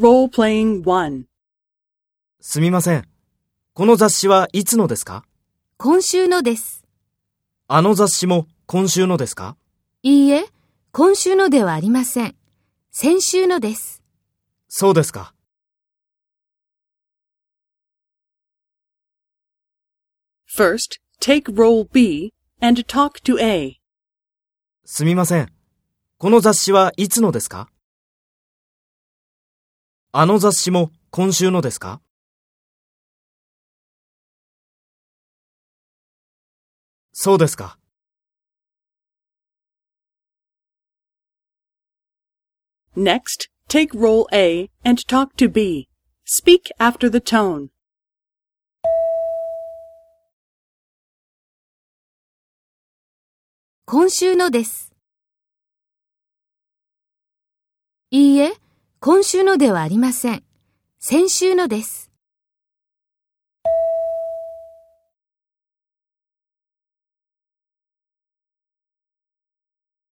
1. すみません。この雑誌はいつのですか？今週のです。あの雑誌も今週のですか？いいえ、今週のではありません。先週のです。そうですか。First, take role B and talk to A. すみません。この雑誌はいつのですか？あの雑誌も今週のですかそうですか。Next, take role A and talk to B. Speak after the tone. 今週のです。いいえ、今週のではありません。先週のです。